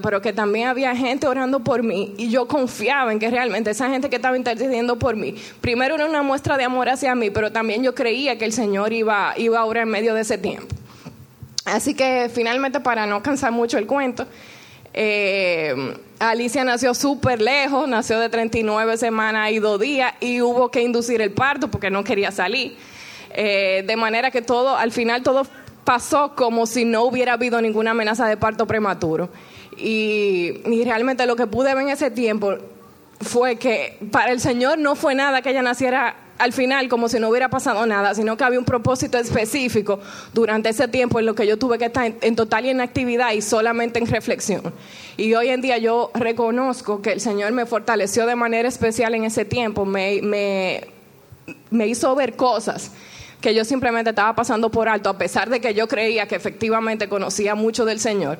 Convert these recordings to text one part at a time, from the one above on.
pero que también había gente orando por mí y yo confiaba en que realmente esa gente que estaba intercediendo por mí, primero era una muestra de amor hacia mí, pero también yo creía que el Señor iba, iba a orar en medio de ese tiempo. Así que finalmente, para no cansar mucho el cuento, eh, Alicia nació súper lejos, nació de 39 semanas y dos días y hubo que inducir el parto porque no quería salir. Eh, de manera que todo, al final todo pasó como si no hubiera habido ninguna amenaza de parto prematuro. Y, realmente lo que pude ver en ese tiempo fue que para el Señor no fue nada que ella naciera al final como si no hubiera pasado nada, sino que había un propósito específico durante ese tiempo en lo que yo tuve que estar en, total inactividad y solamente en reflexión. Y hoy en día yo reconozco que el Señor me fortaleció de manera especial en ese tiempo, me, me, me hizo ver cosas que yo simplemente estaba pasando por alto, a pesar de que yo creía que efectivamente conocía mucho del Señor.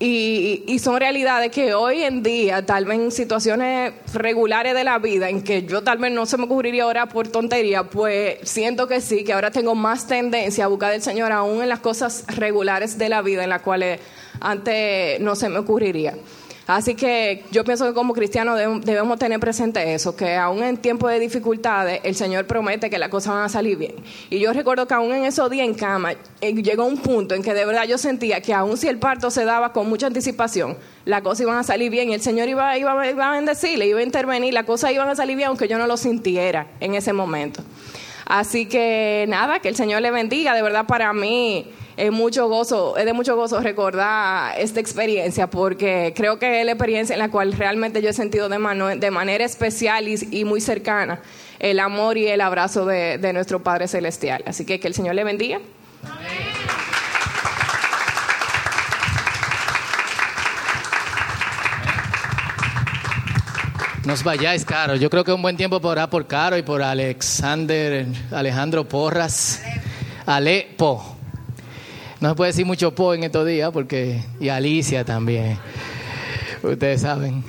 Y, son realidades que hoy en día, tal vez en situaciones regulares de la vida, en que yo tal vez no se me ocurriría ahora por tontería, pues siento que sí, que ahora tengo más tendencia a buscar al Señor aún en las cosas regulares de la vida, en las cuales antes no se me ocurriría. Así que yo pienso que como cristianos debemos tener presente eso, que aún en tiempos de dificultades el Señor promete que las cosas van a salir bien. Y yo recuerdo que aún en esos días en cama eh, llegó un punto en que de verdad yo sentía que aún si el parto se daba con mucha anticipación, las cosas iban a salir bien y el Señor iba, iba, a bendecirle, iba a intervenir, las cosas iban a salir bien aunque yo no lo sintiera en ese momento. Así que nada, que el Señor le bendiga, de verdad para mí es mucho gozo, es de mucho gozo recordar esta experiencia porque creo que es la experiencia en la cual realmente yo he sentido de, de manera especial y, muy cercana el amor y el abrazo de, nuestro Padre Celestial. Así que que el Señor le bendiga. Nos vayáis, Caro. Yo creo que es un buen tiempo por orar por Caro y por Alexander, Alejandro Porras. Alepo. No se puede decir mucho po en estos días porque y Alicia también. Ustedes saben.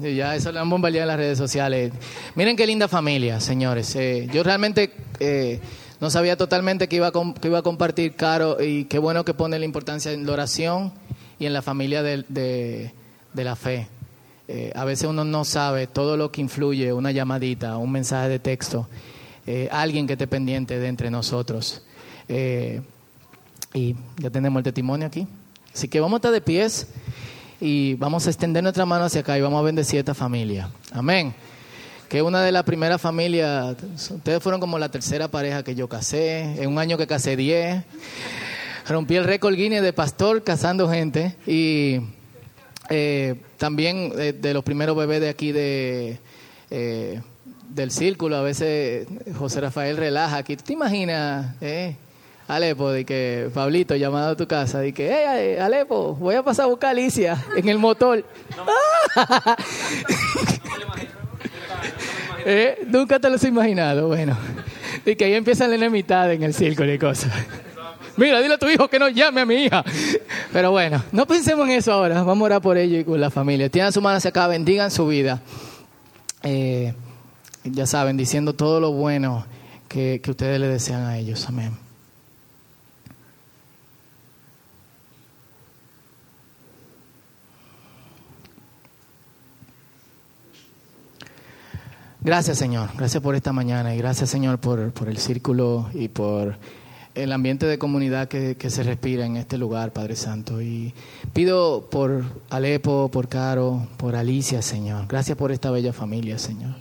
Ya eso le han bombardeado en las redes sociales. Miren qué linda familia, señores. Eh, yo realmente eh, no sabía totalmente que iba, a, que iba a compartir Caro y qué bueno que pone la importancia en la oración y en la familia de, de, la fe. Eh, a veces uno no sabe todo lo que influye, una llamadita, un mensaje de texto, alguien que esté pendiente de entre nosotros. Y ya tenemos el testimonio aquí. Así que vamos a estar de pies y vamos a extender nuestra mano hacia acá y vamos a bendecir a esta familia. Amén. Que una de las primeras familias, ustedes fueron como la tercera pareja que yo casé, en un año que casé diez. Rompí el récord Guinness de pastor casando gente y eh, también eh, de los primeros bebés de aquí de... Eh, del círculo, a veces José Rafael relaja aquí. ¿Tú te imaginas? Eh? Alepo, de que Pablito llamado a tu casa, de que, hey, Alepo, voy a pasar a buscar a Alicia en el motor. ¿Eh? Nunca te lo has imaginado, bueno. Y que ahí empieza la enemistad en el círculo y cosas. Mira, dile a tu hijo que no llame a mi hija. Pero bueno, no pensemos en eso ahora. Vamos a orar por ellos y con la familia. Tienen su mano hacia acá, bendigan su vida. Eh, ya saben, diciendo todo lo bueno que, que ustedes le desean a ellos. Amén. Gracias, Señor. Gracias por esta mañana y gracias, Señor, por, por el círculo y por el ambiente de comunidad que, que, se respira en este lugar, Padre Santo. Y pido por Alepo, por Caro, por Alicia, Señor. Gracias por esta bella familia, Señor.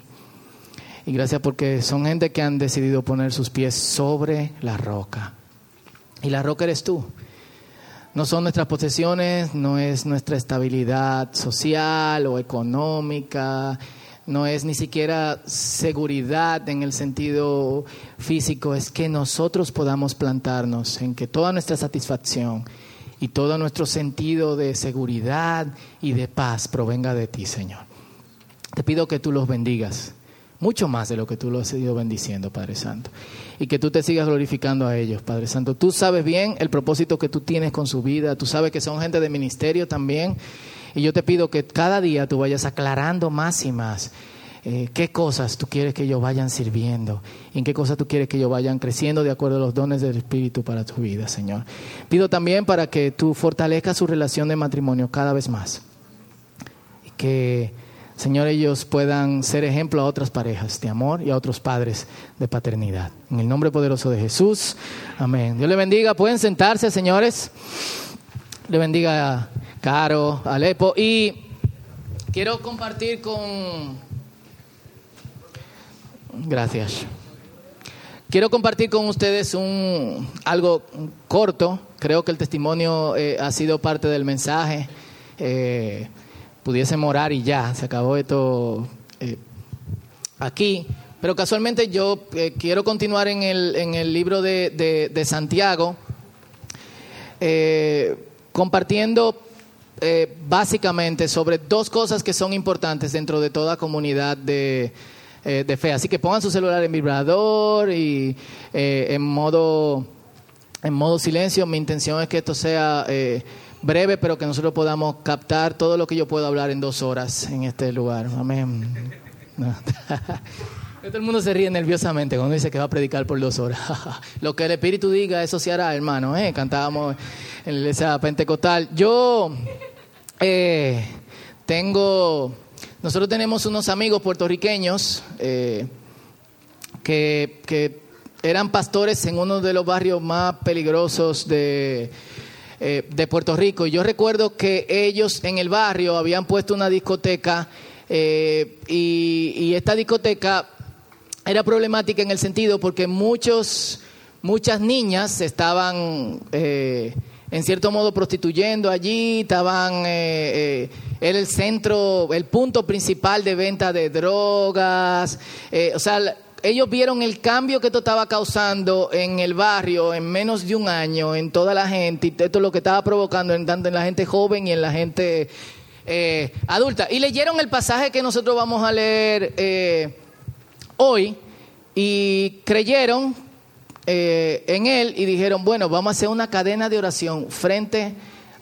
Y gracias porque son gente que han decidido poner sus pies sobre la roca. Y la roca eres tú. No son nuestras posesiones, no es nuestra estabilidad social o económica no es ni siquiera seguridad en el sentido físico, es que nosotros podamos plantarnos en que toda nuestra satisfacción y todo nuestro sentido de seguridad y de paz provenga de ti, Señor. Te pido que tú los bendigas, mucho más de lo que tú los has ido bendiciendo, Padre Santo, y que tú te sigas glorificando a ellos, Padre Santo. Tú sabes bien el propósito que tú tienes con su vida, tú sabes que son gente de ministerio también y yo te pido que cada día tú vayas aclarando más y más eh, qué cosas tú quieres que ellos vayan sirviendo, en qué cosas tú quieres que ellos vayan creciendo de acuerdo a los dones del Espíritu para tu vida, Señor. Pido también para que tú fortalezcas su relación de matrimonio cada vez más. Y que, Señor, ellos puedan ser ejemplo a otras parejas de amor y a otros padres de paternidad. En el nombre poderoso de Jesús. Amén. Dios le bendiga. Pueden sentarse, señores. Le bendiga Caro, Alepo. Y quiero compartir con Gracias. Quiero compartir con ustedes un, algo corto. Creo que el testimonio eh, ha sido parte del mensaje. Eh, pudiese morar y ya, se acabó esto eh, aquí. Pero casualmente yo eh, quiero continuar en el, en el libro de, de Santiago, compartiendo básicamente sobre dos cosas que son importantes dentro de toda comunidad de eh, de fe. Así que pongan su celular en vibrador y eh, en modo en modo silencio. Mi intención es que esto sea eh, breve, pero que nosotros podamos captar todo lo que yo puedo hablar en dos horas en este lugar. Amén. Todo el mundo se ríe nerviosamente cuando dice que va a predicar por dos horas. Lo que el Espíritu diga, eso se hará, hermano. ¿eh? Cantábamos en la iglesia pentecostal. Yo tengo nosotros tenemos unos amigos puertorriqueños eh, que, eran pastores en uno de los barrios más peligrosos de, eh, de Puerto Rico. Yo recuerdo que ellos en el barrio habían puesto una discoteca eh, y, esta discoteca era problemática en el sentido porque muchos, muchas niñas estaban en cierto modo prostituyendo allí, estaban, eh, eh, el centro, el punto principal de venta de drogas, eh, o sea, ellos vieron el cambio que esto estaba causando en el barrio en menos de un año, en toda la gente, y esto es lo que estaba provocando en, tanto en la gente joven y en la gente adulta. Y leyeron el pasaje que nosotros vamos a leer hoy y creyeron eh, en él y dijeron, bueno, vamos a hacer una cadena de oración frente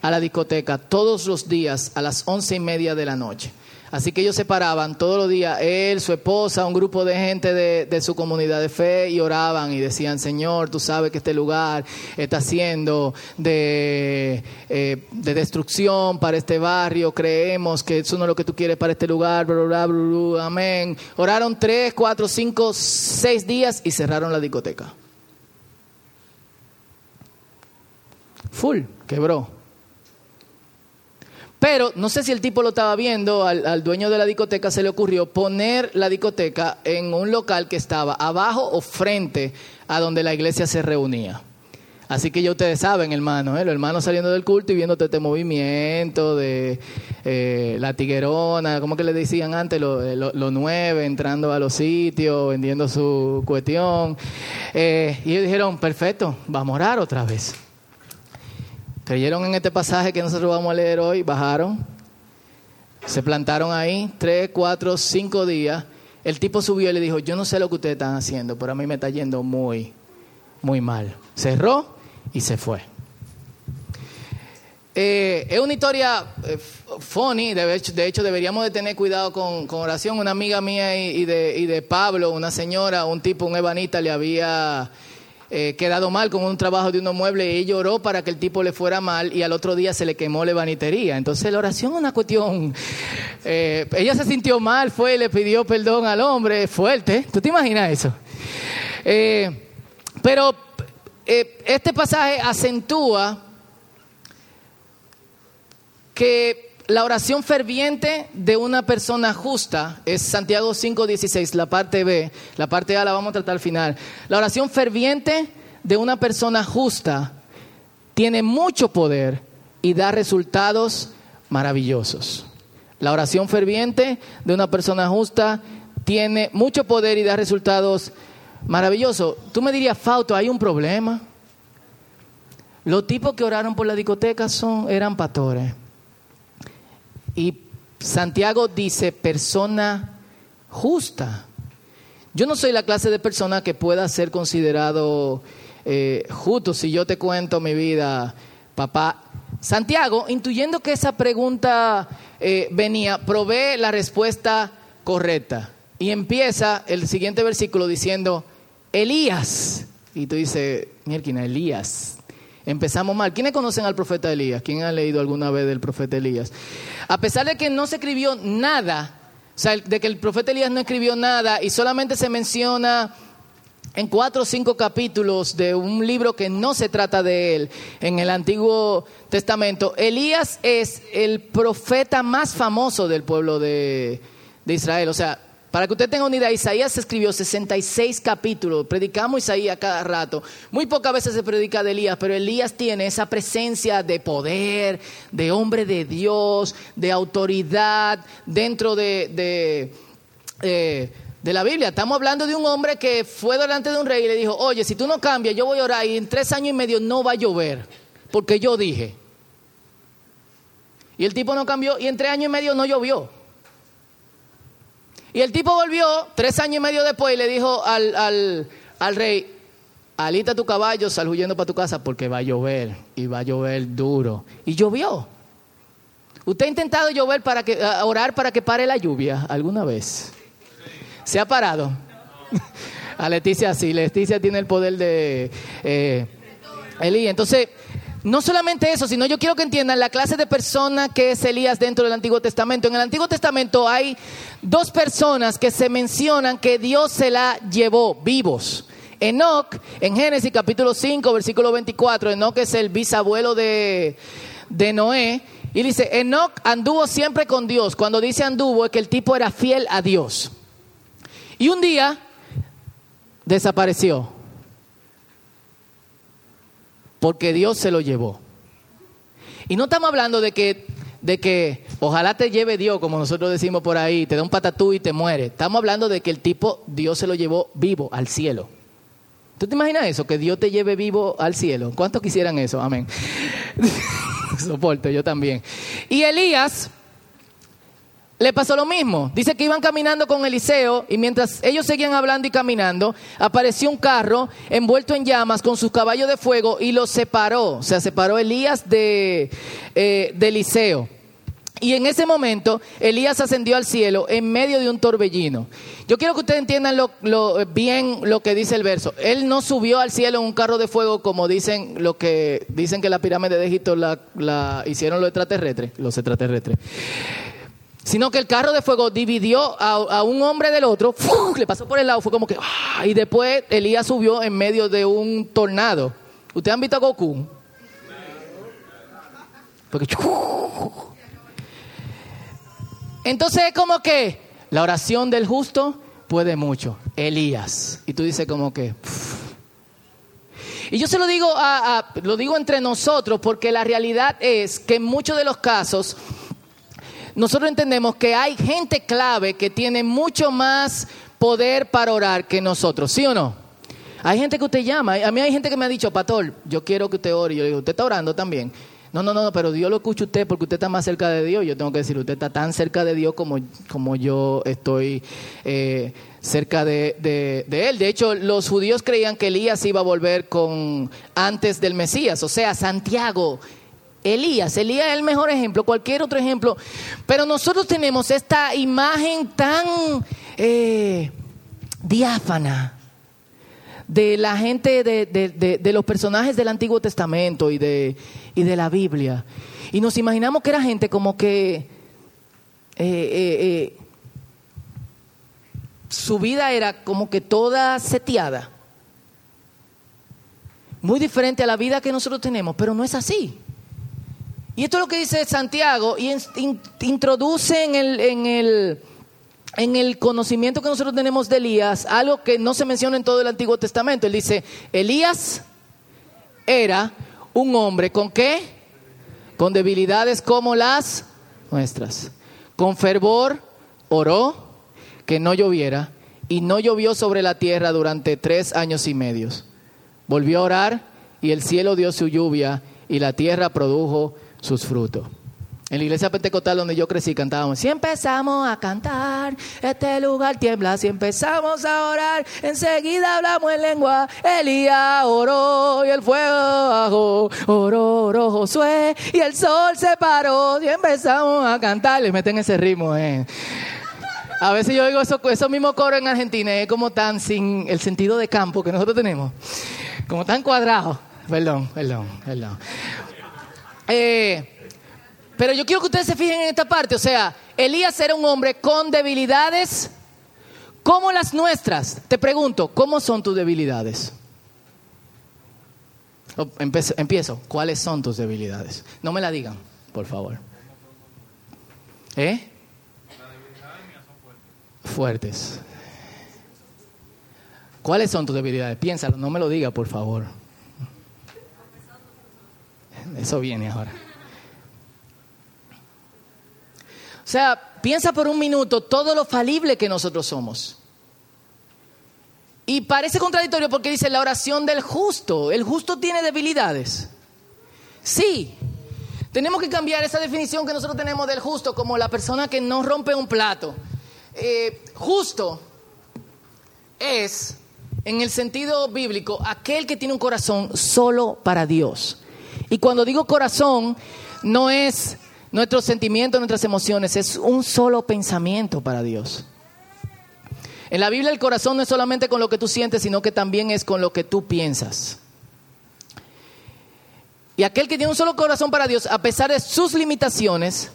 a la discoteca todos los días a las once y media de la noche. Así que ellos se paraban todos los días, él, su esposa, un grupo de gente de, su comunidad de fe, y oraban y decían, Señor, tú sabes que este lugar está siendo de, eh, de destrucción para este barrio, creemos que eso no es lo que tú quieres para este lugar, bla, bla, bla, amén. Oraron tres, cuatro, cinco, seis días y cerraron la discoteca. Full, quebró. Pero no sé si el tipo lo estaba viendo, al, dueño de la discoteca se le ocurrió poner la discoteca en un local que estaba abajo o frente a donde la iglesia se reunía. Así que ya ustedes saben, hermano, ¿eh? los hermanos saliendo del culto y viendo este movimiento de eh, la tiguerona, como que le decían antes, los eh, lo, nueve, entrando a los sitios, vendiendo su cuestión. y ellos dijeron, perfecto, vamos a orar otra vez. Creyeron en este pasaje que nosotros vamos a leer hoy, bajaron, se plantaron ahí tres, cuatro, cinco días. El tipo subió y le dijo, yo no sé lo que ustedes están haciendo, pero a mí me está yendo muy, muy mal. Cerró y se fue. Eh, es una historia eh, funny, de hecho, de hecho, deberíamos de tener cuidado con, oración. Una amiga mía y, de, y de Pablo, una señora, un tipo, un ebanita, le había eh, quedado mal con un trabajo de unos muebles y ella oró para que el tipo le fuera mal y al otro día se le quemó la vanitería. Entonces la oración es una cuestión. Eh, ella se sintió mal, fue y le pidió perdón al hombre, fuerte. ¿Tú te imaginas eso? Eh, pero este pasaje acentúa que la oración ferviente de una persona justa es Santiago 5:16, la parte B, la parte A la vamos a tratar al final. La oración ferviente de una persona justa tiene mucho poder y da resultados maravillosos. La oración ferviente de una persona justa tiene mucho poder y da resultados maravillosos. Tú me dirías, Fauto, hay un problema. Los tipos que oraron por la discoteca son, eran pastores. Y Santiago dice persona justa. Yo no soy la clase de persona que pueda ser considerado eh, justo si yo te cuento mi vida, papá. Santiago, intuyendo que esa pregunta eh, venía, provee la respuesta correcta. y empieza el siguiente versículo diciendo, Elías. Y tú dices, mierda, Elías. Empezamos mal. ¿Quiénes conocen al profeta Elías? ¿Quién ha leído alguna vez del profeta Elías? A pesar de que no se escribió nada, o sea, de que el profeta Elías no escribió nada y solamente se menciona en cuatro o cinco capítulos de un libro que no se trata de él en el Antiguo Testamento, Elías es el profeta más famoso del pueblo de, de Israel. O sea, para que usted tenga una idea, Isaías escribió 66 capítulos, predicamos Isaías cada rato. Muy pocas veces se predica de Elías, pero Elías tiene esa presencia de poder, de hombre de Dios, de autoridad dentro de, de, eh, de la Biblia. Estamos hablando de un hombre que fue delante de un rey y le dijo, oye, si tú no cambias, yo voy a orar y en tres años y medio no va a llover, porque yo dije. Y el tipo no cambió y en tres años y medio no llovió. Y el tipo volvió tres años y medio después y le dijo al, al, al rey, alita tu caballo, sal huyendo para tu casa porque va a llover y va a llover duro. Y llovió. ¿Usted ha intentado llover para que, orar para que pare la lluvia alguna vez? ¿Se ha parado? A Leticia sí, Leticia tiene el poder de eh, Elí. Entonces, no solamente eso, sino yo quiero que entiendan la clase de persona que es Elías dentro del Antiguo Testamento. En el Antiguo Testamento hay dos personas que se mencionan que Dios se la llevó vivos. Enoch, en Génesis capítulo 5, versículo 24, Enoch es el bisabuelo de, de Noé. Y dice, Enoch anduvo siempre con Dios. Cuando dice anduvo es que el tipo era fiel a Dios. Y un día desapareció porque Dios se lo llevó. Y no estamos hablando de que, de que ojalá te lleve Dios, como nosotros decimos por ahí, te da un patatú y te muere. Estamos hablando de que el tipo, Dios se lo llevó vivo al cielo. ¿Tú te imaginas eso? Que Dios te lleve vivo al cielo. ¿Cuántos quisieran eso? Amén. Soporto, yo también. Y Elías le pasó lo mismo. Dice que iban caminando con Eliseo y mientras ellos seguían hablando y caminando, apareció un carro envuelto en llamas con sus caballos de fuego y los separó. O sea, separó Elías de, eh, de Eliseo. Y en ese momento Elías ascendió al cielo en medio de un torbellino. Yo quiero que ustedes entiendan bien lo que dice el verso. Él no subió al cielo en un carro de fuego como dicen lo que dicen que la pirámide de Egipto la, la hicieron los extraterrestres, los extraterrestres sino que el carro de fuego dividió a, un hombre del otro, le pasó por el lado, fue como que, ¡ah! y después Elías subió en medio de un tornado. ¿Ustedes han visto a Goku? Porque, entonces es como que la oración del justo puede mucho. Elías. Y tú dices como que... Y yo se lo digo, a, lo digo entre nosotros porque la realidad es que en muchos de los casos nosotros entendemos que hay gente clave que tiene mucho más poder para orar que nosotros, ¿sí o no? Hay gente que usted llama, a mí hay gente que me ha dicho, pastor, yo quiero que usted ore. Yo le digo, ¿usted está orando también? No, no, no, pero Dios lo escucha usted porque usted está más cerca de Dios. Yo tengo que decir, usted está tan cerca de Dios como, como yo estoy eh, cerca de, de, Él. De hecho, los judíos creían que Elías iba a volver con, antes del Mesías. O sea, Santiago Elías, Elías es el mejor ejemplo, cualquier otro ejemplo. Pero nosotros tenemos esta imagen tan eh, diáfana de la gente, de, los personajes del Antiguo Testamento y de, y de la Biblia. Y nos imaginamos que era gente como que eh, eh, su vida era como que toda seteada. Muy diferente a la vida que nosotros tenemos, pero no es así. Y esto es lo que dice Santiago y introduce en el, en, el, en el conocimiento que nosotros tenemos de Elías algo que no se menciona en todo el Antiguo Testamento. Él dice, Elías era un hombre con qué? Con debilidades como las nuestras. Con fervor oró que no lloviera y no llovió sobre la tierra durante tres años y medios. Volvió a orar y el cielo dio su lluvia y la tierra produjo sus frutos. En la iglesia pentecostal donde yo crecí cantábamos, si empezamos a cantar, este lugar tiembla, si empezamos a orar, enseguida hablamos en lengua, Elías oró y el fuego bajó, oró, oró Josué y el sol se paró, si empezamos a cantar, le meten ese ritmo, eh. A veces yo oigo eso, esos mismos coros en Argentina es como tan sin el sentido de campo que nosotros tenemos. Como tan cuadrado. Perdón, perdón, perdón. Eh, pero yo quiero que ustedes se fijen en esta parte. O sea, Elías era un hombre con debilidades como las nuestras. Te pregunto, ¿cómo son tus debilidades? Oh, empiezo, empiezo. ¿Cuáles son tus debilidades? No me la digan, por favor. ¿Eh? Fuertes. ¿Cuáles son tus debilidades? Piénsalo, no me lo diga, por favor. Eso viene ahora. O sea, piensa por un minuto todo lo falible que nosotros somos. Y parece contradictorio porque dice la oración del justo. El justo tiene debilidades. Sí. Tenemos que cambiar esa definición que nosotros tenemos del justo como la persona que no rompe un plato. Eh, justo es, en el sentido bíblico, aquel que tiene un corazón solo para Dios. Y cuando digo corazón, no es nuestros sentimientos, nuestras emociones, es un solo pensamiento para Dios. En la Biblia el corazón no es solamente con lo que tú sientes, sino que también es con lo que tú piensas. Y aquel que tiene un solo corazón para Dios, a pesar de sus limitaciones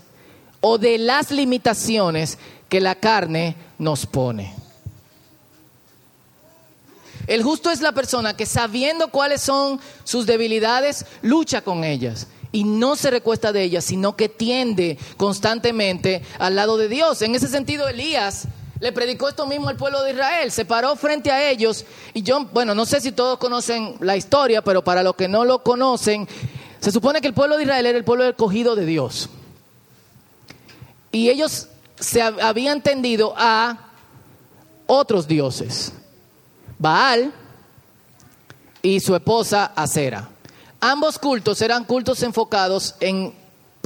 o de las limitaciones que la carne nos pone. El justo es la persona que sabiendo cuáles son sus debilidades, lucha con ellas y no se recuesta de ellas, sino que tiende constantemente al lado de Dios. En ese sentido, Elías le predicó esto mismo al pueblo de Israel, se paró frente a ellos y yo, bueno, no sé si todos conocen la historia, pero para los que no lo conocen, se supone que el pueblo de Israel era el pueblo escogido de Dios. Y ellos se habían tendido a otros dioses. Baal y su esposa Acera. Ambos cultos eran cultos enfocados en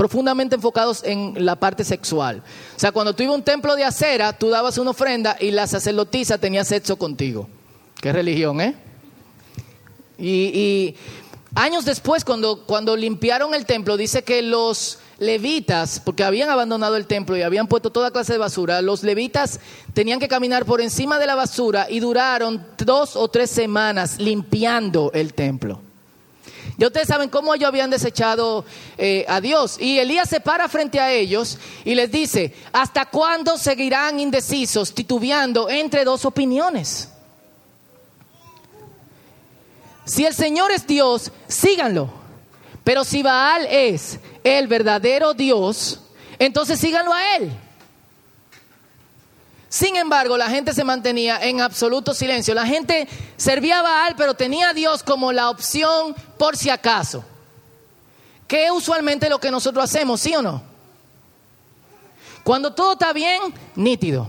profundamente enfocados en la parte sexual. O sea, cuando tú ibas a un templo de acera, tú dabas una ofrenda y la sacerdotisa tenía sexo contigo. Qué religión, ¿eh? Y, y años después, cuando, cuando limpiaron el templo, dice que los levitas, porque habían abandonado el templo y habían puesto toda clase de basura, los levitas tenían que caminar por encima de la basura y duraron dos o tres semanas limpiando el templo. Ya ustedes saben cómo ellos habían desechado eh, a Dios. Y Elías se para frente a ellos y les dice, ¿hasta cuándo seguirán indecisos, titubeando entre dos opiniones? Si el Señor es Dios, síganlo. Pero si Baal es el verdadero Dios, entonces síganlo a Él. Sin embargo, la gente se mantenía en absoluto silencio. La gente servía a Baal, pero tenía a Dios como la opción por si acaso. ¿Qué es usualmente lo que nosotros hacemos, sí o no? Cuando todo está bien, nítido.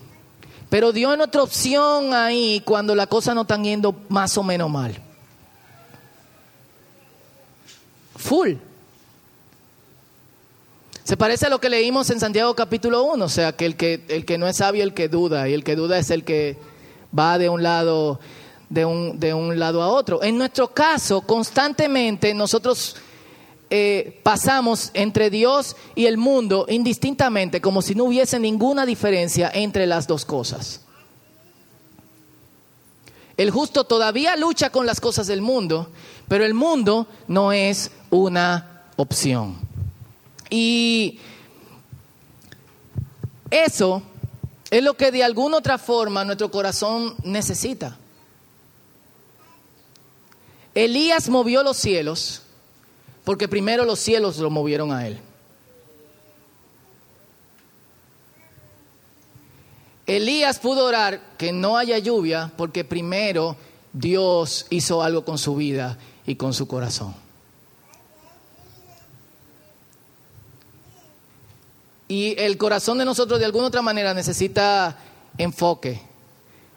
Pero Dios es otra opción ahí cuando las cosas no están yendo más o menos mal. Full. Se parece a lo que leímos en Santiago capítulo 1, o sea, que el, que el que no es sabio, el que duda, y el que duda es el que va de un lado, de un, de un lado a otro. En nuestro caso, constantemente nosotros eh, pasamos entre Dios y el mundo indistintamente, como si no hubiese ninguna diferencia entre las dos cosas. El justo todavía lucha con las cosas del mundo, pero el mundo no es una opción. Y eso es lo que de alguna otra forma nuestro corazón necesita. Elías movió los cielos porque primero los cielos lo movieron a él. Elías pudo orar que no haya lluvia porque primero Dios hizo algo con su vida y con su corazón. Y el corazón de nosotros de alguna otra manera necesita enfoque.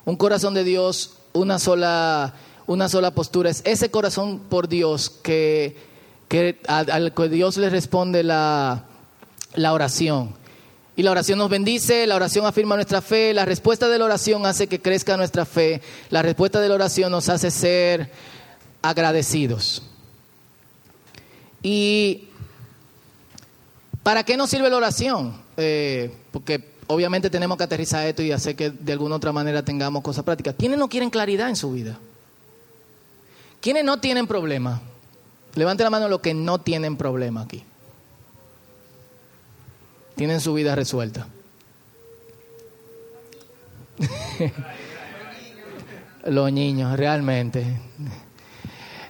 Un corazón de Dios, una sola, una sola postura. Es ese corazón por Dios que, que al que Dios le responde la, la oración. Y la oración nos bendice, la oración afirma nuestra fe, la respuesta de la oración hace que crezca nuestra fe, la respuesta de la oración nos hace ser agradecidos. Y ¿Para qué nos sirve la oración? Eh, porque obviamente tenemos que aterrizar esto y hacer que de alguna otra manera tengamos cosas prácticas. ¿Quiénes no quieren claridad en su vida? ¿Quiénes no tienen problema? Levante la mano los que no tienen problema aquí. Tienen su vida resuelta. los niños, realmente.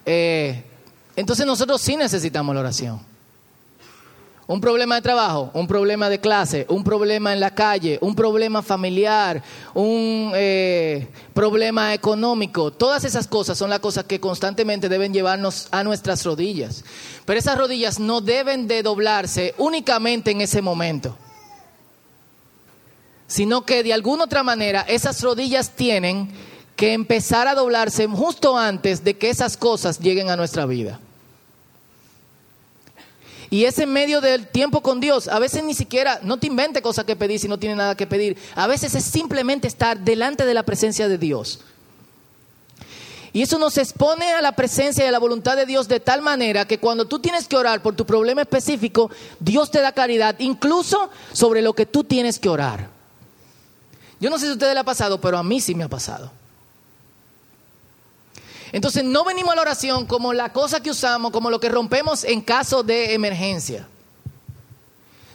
Eh, entonces nosotros sí necesitamos la oración. Un problema de trabajo, un problema de clase, un problema en la calle, un problema familiar, un eh, problema económico. Todas esas cosas son las cosas que constantemente deben llevarnos a nuestras rodillas. Pero esas rodillas no deben de doblarse únicamente en ese momento, sino que de alguna otra manera esas rodillas tienen que empezar a doblarse justo antes de que esas cosas lleguen a nuestra vida. Y es en medio del tiempo con Dios. A veces ni siquiera, no te invente cosas que pedir si no tiene nada que pedir. A veces es simplemente estar delante de la presencia de Dios. Y eso nos expone a la presencia y a la voluntad de Dios de tal manera que cuando tú tienes que orar por tu problema específico, Dios te da claridad, incluso sobre lo que tú tienes que orar. Yo no sé si a ustedes le ha pasado, pero a mí sí me ha pasado. Entonces no venimos a la oración como la cosa que usamos, como lo que rompemos en caso de emergencia,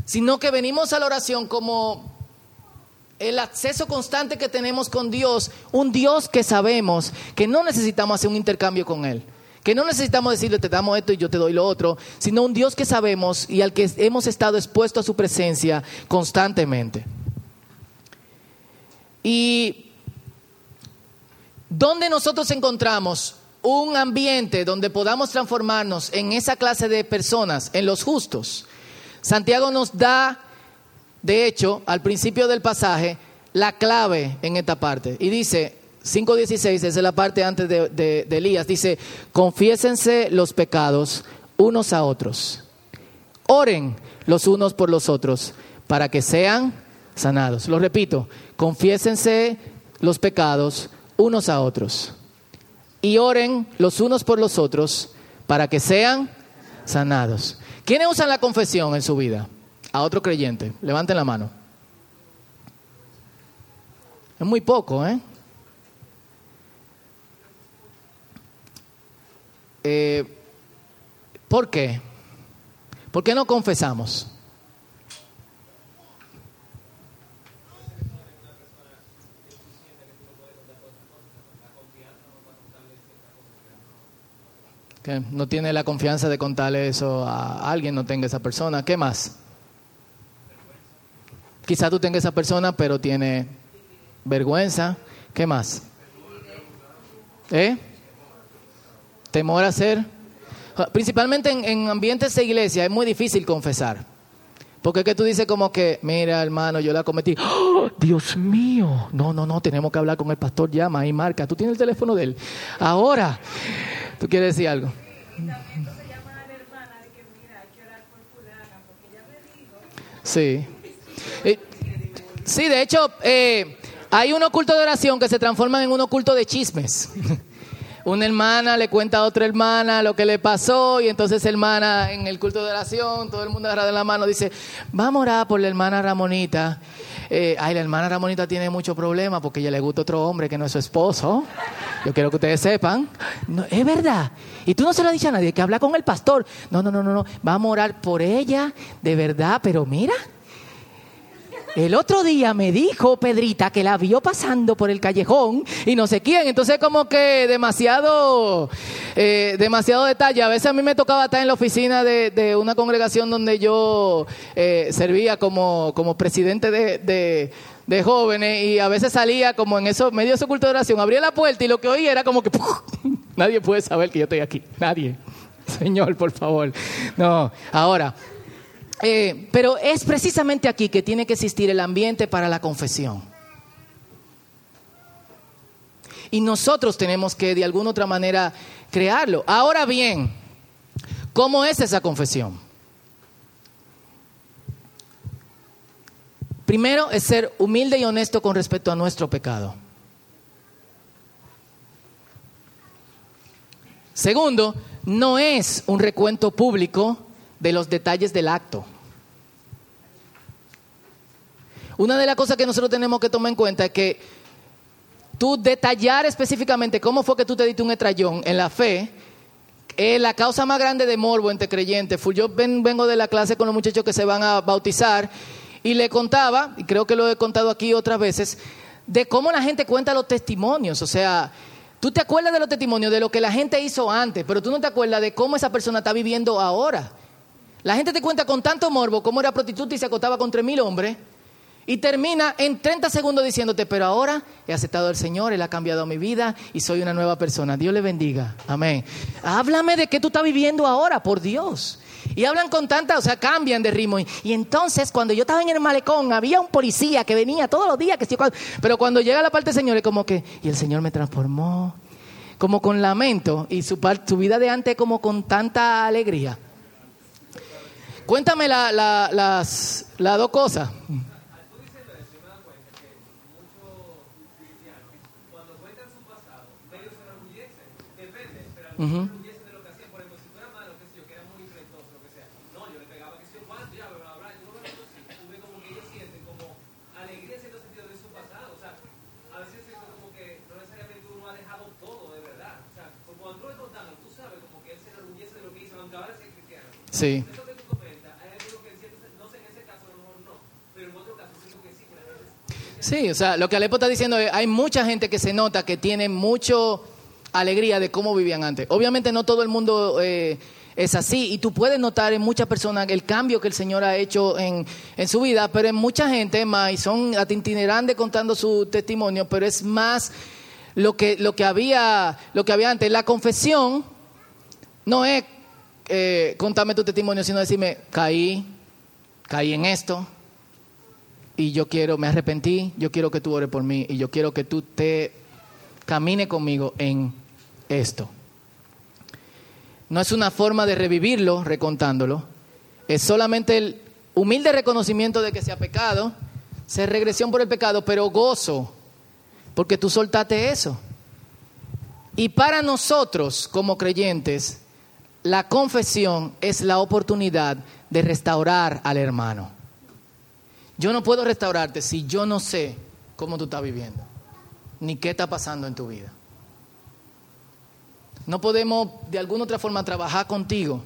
sino que venimos a la oración como el acceso constante que tenemos con Dios, un Dios que sabemos que no necesitamos hacer un intercambio con Él. Que no necesitamos decirle, te damos esto y yo te doy lo otro, sino un Dios que sabemos y al que hemos estado expuestos a su presencia constantemente. Y ¿Dónde nosotros encontramos un ambiente donde podamos transformarnos en esa clase de personas, en los justos? Santiago nos da, de hecho, al principio del pasaje, la clave en esta parte. Y dice, 5.16, esa es la parte antes de, de Elías, dice, confiésense los pecados unos a otros. Oren los unos por los otros para que sean sanados. Lo repito, confiésense los pecados unos a otros y oren los unos por los otros para que sean sanados. ¿Quiénes usan la confesión en su vida? A otro creyente. Levanten la mano. Es muy poco, ¿eh? eh ¿Por qué? ¿Por qué no confesamos? No tiene la confianza de contarle eso a alguien, no tenga esa persona. ¿Qué más? Quizá tú tengas esa persona, pero tiene vergüenza. ¿Qué más? ¿Eh? Temor a ser. Principalmente en, ambientes de iglesia es muy difícil confesar. Porque es que tú dices como que, mira hermano, yo la cometí. ¡Oh, Dios mío. No, no, no, tenemos que hablar con el pastor, llama y marca. Tú tienes el teléfono de él. Ahora, ¿Tú quieres decir algo? Sí. Eh, sí, de hecho, eh, hay un oculto de oración que se transforma en un oculto de chismes. Una hermana le cuenta a otra hermana lo que le pasó y entonces hermana en el culto de oración, todo el mundo agarrado en la mano dice, vamos a orar por la hermana Ramonita eh, ay, la hermana Ramonita tiene mucho problema porque ella le gusta otro hombre que no es su esposo. Yo quiero que ustedes sepan. Es verdad. Y tú no se lo has dicho a nadie, que habla con el pastor. No, no, no, no, no. Vamos a orar por ella, de verdad, pero mira, el otro día me dijo Pedrita que la vio pasando por el callejón y no sé quién. Entonces como que demasiado, eh, demasiado detalle. A veces a mí me tocaba estar en la oficina de, una congregación donde yo eh, servía como, como presidente de, de, jóvenes y a veces salía como en esos medios de culto de oración, abría la puerta y lo que oía era como que nadie puede saber que yo estoy aquí. Nadie. Señor, por favor. No, ahora. Eh, pero es precisamente aquí que tiene que existir el ambiente para la confesión. Y nosotros tenemos que de alguna otra manera crearlo. Ahora bien, ¿cómo es esa confesión? Primero es ser humilde y honesto con respecto a nuestro pecado. Segundo, no es un recuento público de los detalles del acto. una de las cosas que nosotros tenemos que tomar en cuenta es que tú detallar específicamente cómo fue que tú te diste un estrellón en la fe es la causa más grande de morbo entre creyentes. Yo vengo de la clase con los muchachos que se van a bautizar y le contaba, y creo que lo he contado aquí otras veces, de cómo la gente cuenta los testimonios. O sea, tú te acuerdas de los testimonios, de lo que la gente hizo antes, pero tú no te acuerdas de cómo esa persona está viviendo ahora. La gente te cuenta con tanto morbo cómo era prostituta y se acostaba con tres mil hombres. Y termina en 30 segundos diciéndote, pero ahora he aceptado al Señor, Él ha cambiado mi vida y soy una nueva persona. Dios le bendiga. Amén. Háblame de qué tú estás viviendo ahora, por Dios. Y hablan con tanta, o sea, cambian de ritmo. Y, entonces, cuando yo estaba en el malecón, había un policía que venía todos los días. Que, pero cuando llega la parte del Señor, es como que, y el Señor me transformó, como con lamento. Y su, su vida de antes, como con tanta alegría. Cuéntame la, las, las dos cosas. Uh Sí. Sí, o sea, lo que Alepo está diciendo es, hay mucha gente que se nota que tiene mucho alegría de cómo vivían antes. Obviamente no todo el mundo eh, es así y tú puedes notar en muchas personas el cambio que el Señor ha hecho en, en su vida, pero en mucha gente más, y son itinerantes contando su testimonio, pero es más lo que, lo que, había, lo que había antes. La confesión no es eh, contame tu testimonio, sino decirme, caí, caí en esto, y yo quiero, me arrepentí, yo quiero que tú ores por mí, y yo quiero que tú te camine conmigo en esto. No es una forma de revivirlo recontándolo, es solamente el humilde reconocimiento de que se ha pecado, se regresión por el pecado, pero gozo, porque tú soltaste eso. Y para nosotros como creyentes, la confesión es la oportunidad de restaurar al hermano. Yo no puedo restaurarte si yo no sé cómo tú estás viviendo, ni qué está pasando en tu vida. No podemos de alguna otra forma trabajar contigo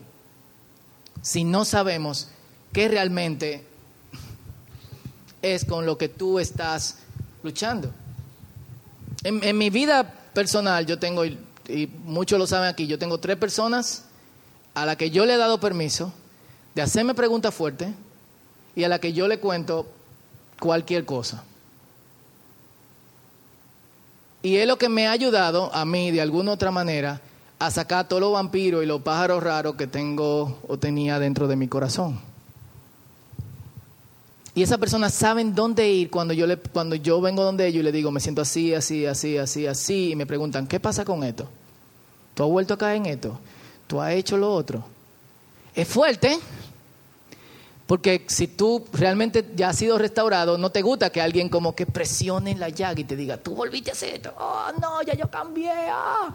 si no sabemos qué realmente es con lo que tú estás luchando. En, mi vida personal, yo tengo, y muchos lo saben aquí, yo tengo tres personas a la que yo le he dado permiso de hacerme preguntas fuertes y a la que yo le cuento cualquier cosa. Y es lo que me ha ayudado a mí, de alguna otra manera, a sacar todos los vampiros y los pájaros raros que tengo o tenía dentro de mi corazón. Y esas personas saben dónde ir cuando yo, le, cuando yo vengo donde ellos y le digo, me siento así, así, así, así, así, y me preguntan, ¿qué pasa con esto? ¿Tú has vuelto a caer en esto? tú has hecho lo otro. Es fuerte, porque si tú realmente ya has sido restaurado, no te gusta que alguien como que presione la llaga y te diga, tú volviste a hacer esto, oh no, ya yo cambié. Ah".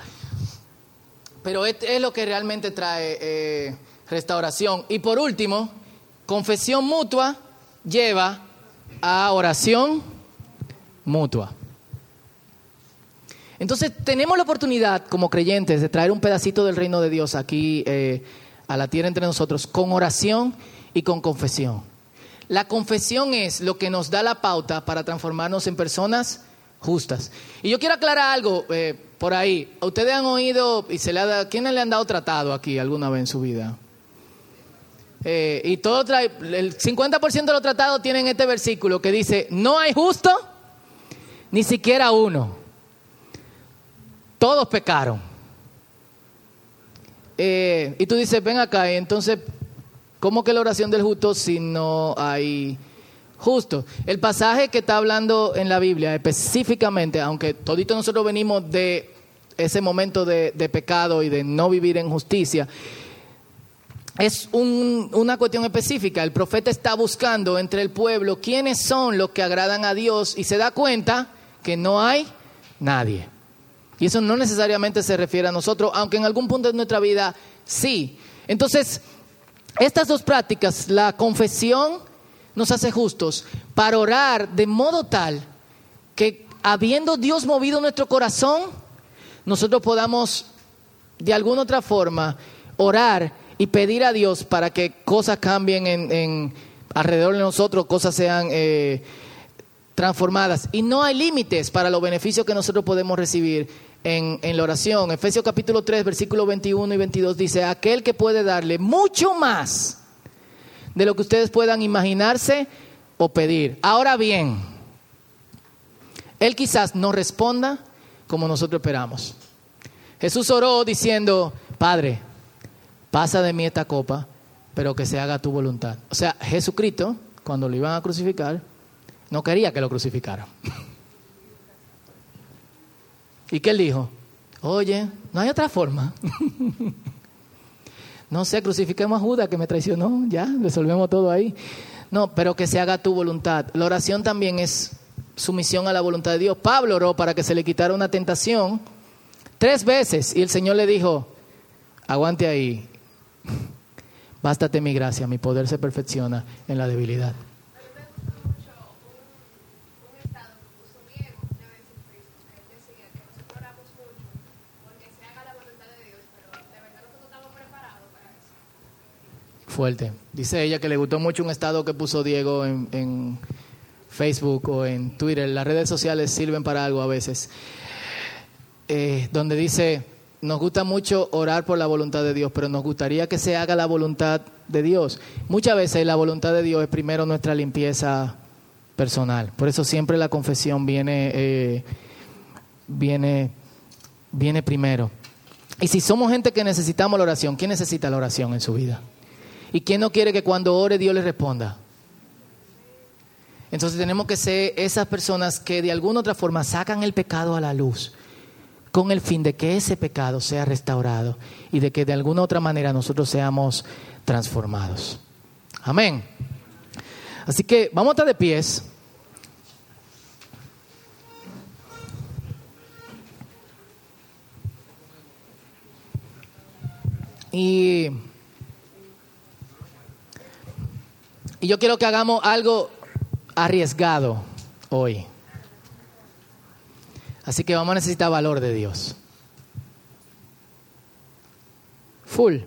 Pero es, es, lo que realmente trae eh, restauración. Y por último, confesión mutua lleva a oración mutua. Entonces tenemos la oportunidad como creyentes de traer un pedacito del reino de Dios aquí eh, a la tierra entre nosotros con oración y con confesión. La confesión es lo que nos da la pauta para transformarnos en personas justas. Y yo quiero aclarar algo eh, por ahí. ¿Ustedes han oído y se le ha quiénes le han dado tratado aquí alguna vez en su vida? Eh, y todo trae, el 50% de los tratados tienen este versículo que dice, no hay justo, ni siquiera uno. Todos pecaron. Eh, y tú dices, ven acá, entonces, ¿cómo que la oración del justo si no hay justo? El pasaje que está hablando en la Biblia específicamente, aunque todito nosotros venimos de ese momento de, pecado y de no vivir en justicia, es una cuestión específica. El profeta está buscando entre el pueblo quiénes son los que agradan a Dios y se da cuenta que no hay nadie. Y eso no necesariamente se refiere a nosotros, aunque en algún punto de nuestra vida sí. Entonces, estas dos prácticas, la confesión nos hace justos para orar de modo tal que habiendo Dios movido nuestro corazón, nosotros podamos de alguna otra forma orar y pedir a Dios para que cosas cambien en, alrededor de nosotros, cosas sean eh, transformadas. Y no hay límites para los beneficios que nosotros podemos recibir en, la oración. Efesios capítulo 3, versículos 21 y 22 dice, aquel que puede darle mucho más de lo que ustedes puedan imaginarse o pedir. Ahora bien, Él quizás no responda como nosotros esperamos. Jesús oró diciendo, Padre, pasa de mí esta copa, pero que se haga tu voluntad. O sea, Jesucristo, cuando lo iban a crucificar, no quería que lo crucificaran. ¿Y qué él dijo? Oye, no hay otra forma. no sé, crucifiquemos a Judas que me traicionó, ya, resolvemos todo ahí. No, pero que se haga tu voluntad. La oración también es sumisión a la voluntad de Dios. Pablo oró para que se le quitara una tentación tres veces y el Señor le dijo, aguante ahí, bástate mi gracia, mi poder se perfecciona en la debilidad. Dice ella que le gustó mucho un estado que puso Diego en, Facebook o en Twitter. Las redes sociales sirven para algo a veces. Eh, donde dice, nos gusta mucho orar por la voluntad de Dios, pero nos gustaría que se haga la voluntad de Dios. Muchas veces la voluntad de Dios es primero nuestra limpieza personal. Por eso siempre la confesión viene, eh, viene, viene primero. Y si somos gente que necesitamos la oración, ¿quién necesita la oración en su vida? ¿Y quién no quiere que cuando ore Dios le responda? Entonces tenemos que ser esas personas que de alguna otra forma sacan el pecado a la luz con el fin de que ese pecado sea restaurado y de que de alguna otra manera nosotros seamos transformados. Amén. Así que vamos a estar de pies. Yo quiero que hagamos algo arriesgado hoy. Así que vamos a necesitar valor de Dios. Full.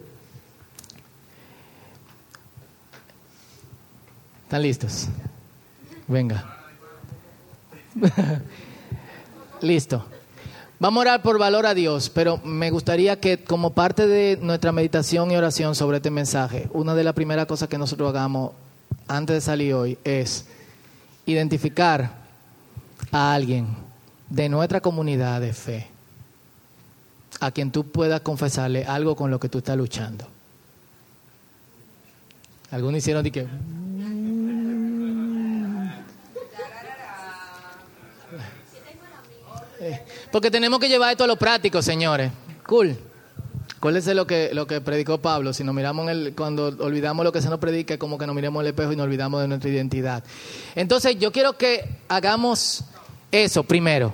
¿Están listos? Venga. Listo. Vamos a orar por valor a Dios, pero me gustaría que como parte de nuestra meditación y oración sobre este mensaje, una de las primeras cosas que nosotros hagamos antes de salir hoy es identificar a alguien de nuestra comunidad de fe a quien tú puedas confesarle algo con lo que tú estás luchando. Algunos hicieron de que... Porque tenemos que llevar esto a lo práctico, señores. Cool. Acuérdense lo que, lo que predicó Pablo. Si nos miramos el, cuando olvidamos lo que se nos predica, como que nos miremos el espejo y nos olvidamos de nuestra identidad. Entonces, yo quiero que hagamos eso primero.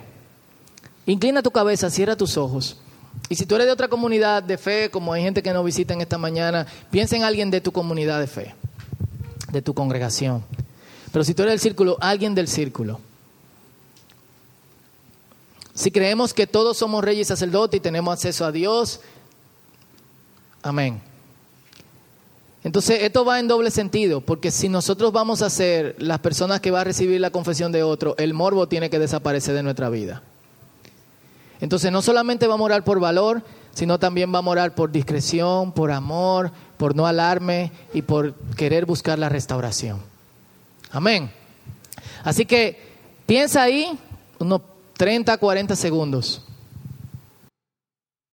Inclina tu cabeza, cierra tus ojos. Y si tú eres de otra comunidad de fe, como hay gente que nos visita en esta mañana, piensa en alguien de tu comunidad de fe, de tu congregación. Pero si tú eres del círculo, alguien del círculo. Si creemos que todos somos reyes y sacerdotes y tenemos acceso a Dios, Amén. Entonces, esto va en doble sentido, porque si nosotros vamos a ser las personas que va a recibir la confesión de otro, el morbo tiene que desaparecer de nuestra vida. Entonces, no solamente vamos a orar por valor, sino también vamos a orar por discreción, por amor, por no alarme y por querer buscar la restauración. Amén. Así que piensa ahí unos 30, 40 segundos.